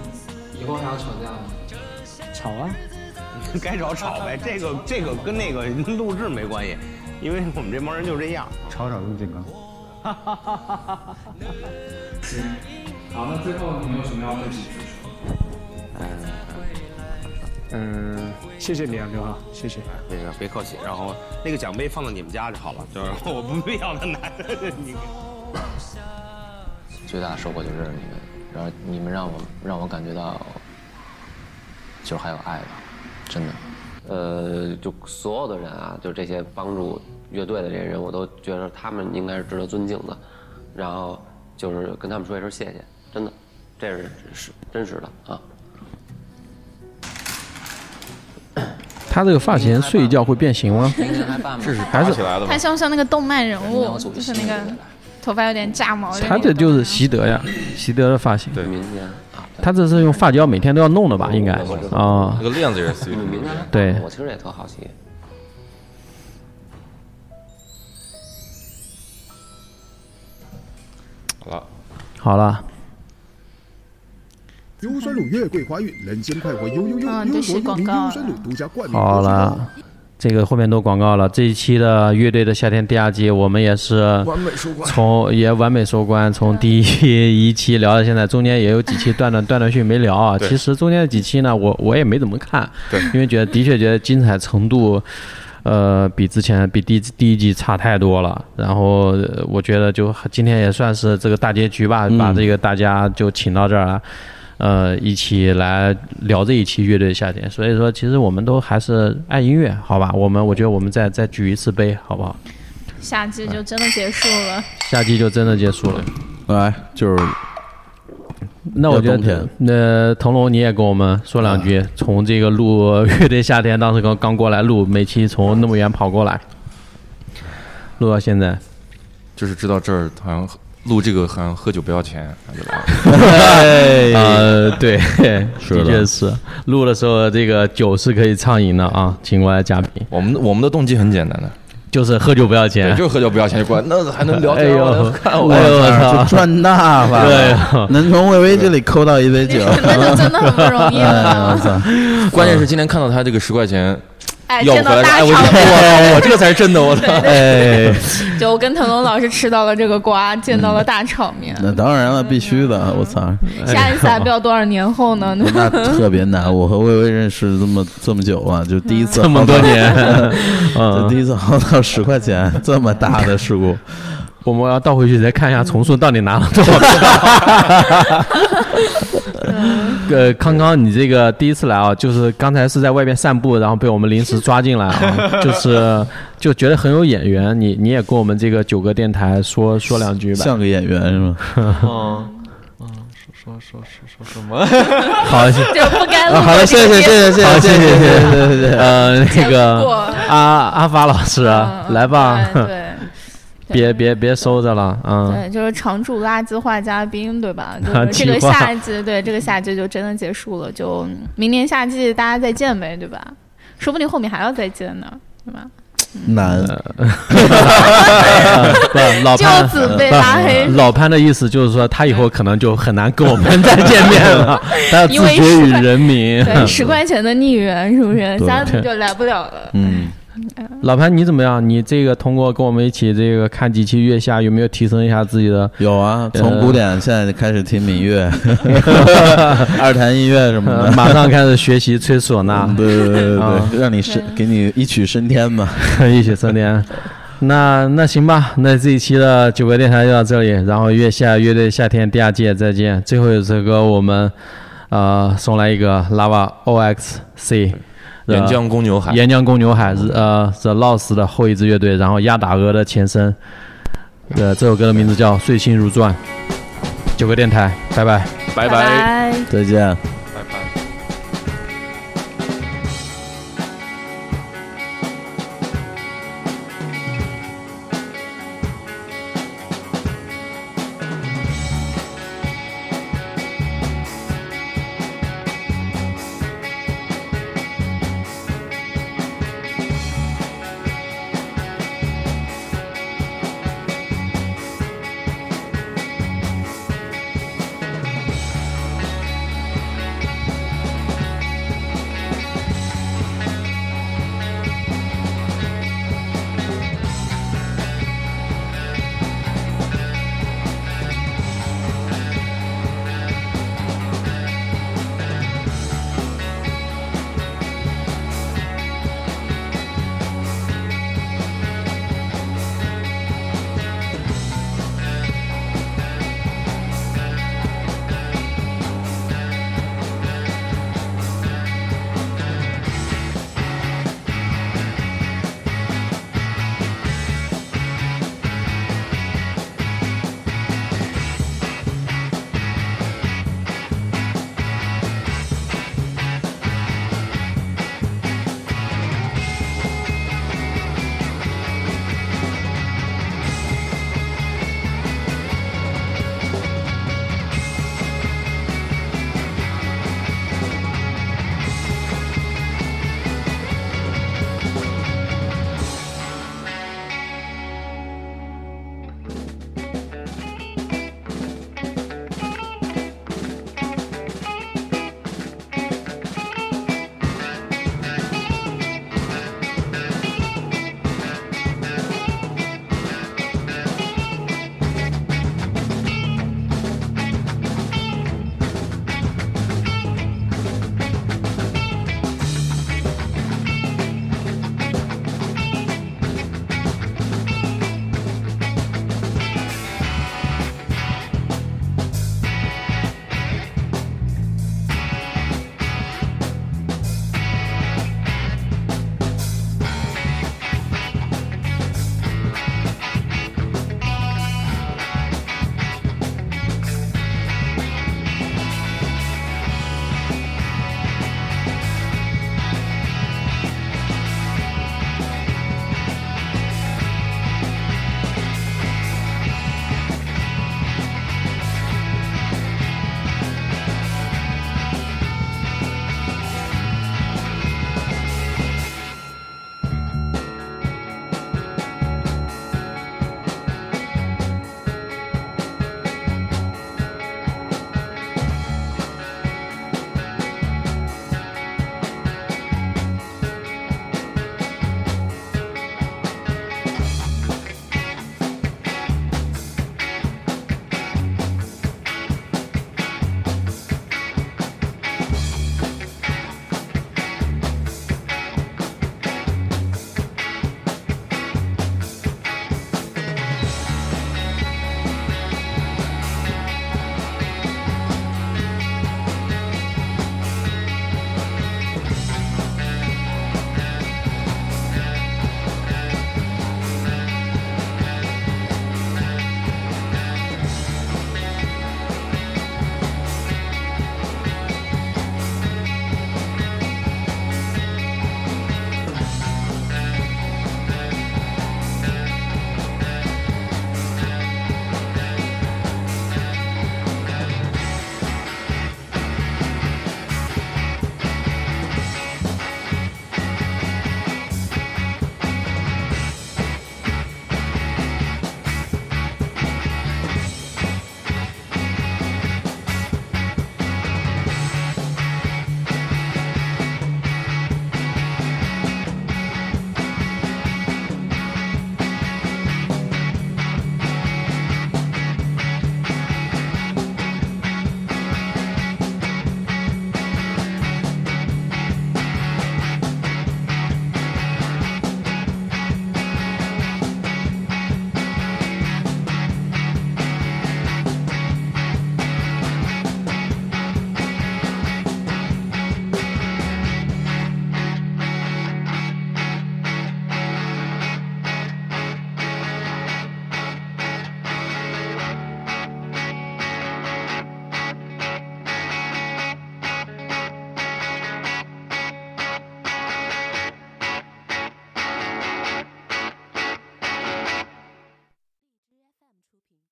以后还要吵架吗？吵啊！该吵吵呗，这个这个跟那个 录制没关系，因为我们这帮人就这样。吵吵入金刚。行，好，那最后你有什么要对彼此说？嗯，谢谢你啊，刘浩，谢谢。那个别客气，然后那个奖杯放到你们家就好了，就是我不必要的拿着你。最大的收获就是你们，然后你们让我让我感觉到，就是还有爱吧，真的。呃，就所有的人啊，就这些帮助乐队的这些人，我都觉得他们应该是值得尊敬的。然后就是跟他们说一声谢谢，真的，这是是真实的啊。他这个发型睡一觉会变形吗？这是还是他像不像那个动漫人物？就是那个头发有点炸毛。他这就是习德呀，习德的发型。对，他这是用发胶每天都要弄的吧？应该啊。那个链子也是。对。我其实也特好奇。好了。好了。优酸乳月桂花韵，人间快活悠悠悠，嗯优这是广告国民优酸乳独家冠名好了，这个后面都广告了。这一期的乐队的夏天第二季，我们也是从也完美收官，从第一一期聊到现在，中间也有几期断断断断续没聊啊。其实中间的几期呢，我我也没怎么看，对，因为觉得的确觉得精彩程度。呃，比之前比第第一季差太多了。然后呃我觉得就今天也算是这个大结局吧，嗯把这个大家就请到这儿了。呃，一起来聊这一期乐队的夏天，所以说其实我们都还是爱音乐，好吧？我们我觉得我们再再举一次杯，好不好？夏季就真的结束了。夏季就真的结束了。来，就是那我觉得那腾龙你也跟我们说两句，从这个录乐队夏天，当时刚刚过来录，每期从那么远跑过来，录到现在，就是知道这儿好像录这个好像喝酒不要钱，然后就来了。呃，对，的的确是。录的时候，这个酒是可以畅饮的啊，请过来嘉宾。我们我们的动机很简单的，就是喝酒不要钱，就是喝酒不要钱就过来，那还能聊天，哎呦。能看我，哎呦我操。就赚大发了，能从魏巍这里抠到一杯酒，那就真的很不容易了哎我操！关键是今天看到他这个十块钱哎要不回来，见到大哎，我场面我我这个才是真的，我操！哎，就我跟腾龙老师吃到了这个瓜，见到了大场面。那当然了，必须的，我操！下一次还不要多少年后呢？那 特别难，我和薇薇认识这么这么久啊，就第一次这么多年 第一次薅到十块钱，这么大的事故，我们要倒回去再看一下重塑到底拿了多少票。呃，康康，你这个第一次来啊，就是刚才是在外面散步，然后被我们临时抓进来啊，就是就觉得很有眼缘。你你也跟我们这个九哥电台说说两句吧，像个演员是吗？嗯。啊，说说说说说什么？好，行。啊，好了，谢谢谢谢谢谢。啊，谢谢谢谢谢谢。呃，那个，阿阿发老师，来吧。对。别别别收着了，嗯，对，就是常驻垃圾话嘉宾，对吧？啊 就是这个夏季，对这个夏季就真的结束了，就明年夏季大家再见呗，对吧？说不定后面还要再见呢，对吧？难，不，老潘 就此被拉黑老潘的意思就是说，他以后可能就很难跟我们再见面了，他要自因为绝于人民。对，十块钱的逆缘是不是？对下次就来不了了。嗯，老潘你怎么样？你这个通过跟我们一起这个看几期月下，有没有提升一下自己的？有啊，从古典现在就开始听民乐、二弹音乐什么的，呃马上开始学习吹唢呐，对对对对啊 对，让你升给你一曲升天嘛。一曲升天。那那行吧，那这一期的九个电台就到这里，然后月下乐队夏天第二届再见。最后一首歌我们呃，送来一个 Lava OXC。岩浆公牛海，岩浆公牛海是呃 The Lost 的后一支乐队，然后鸭打鹅的前身。呃，这首歌的名字叫《碎心如钻》。九个电台，拜拜，拜拜，再见。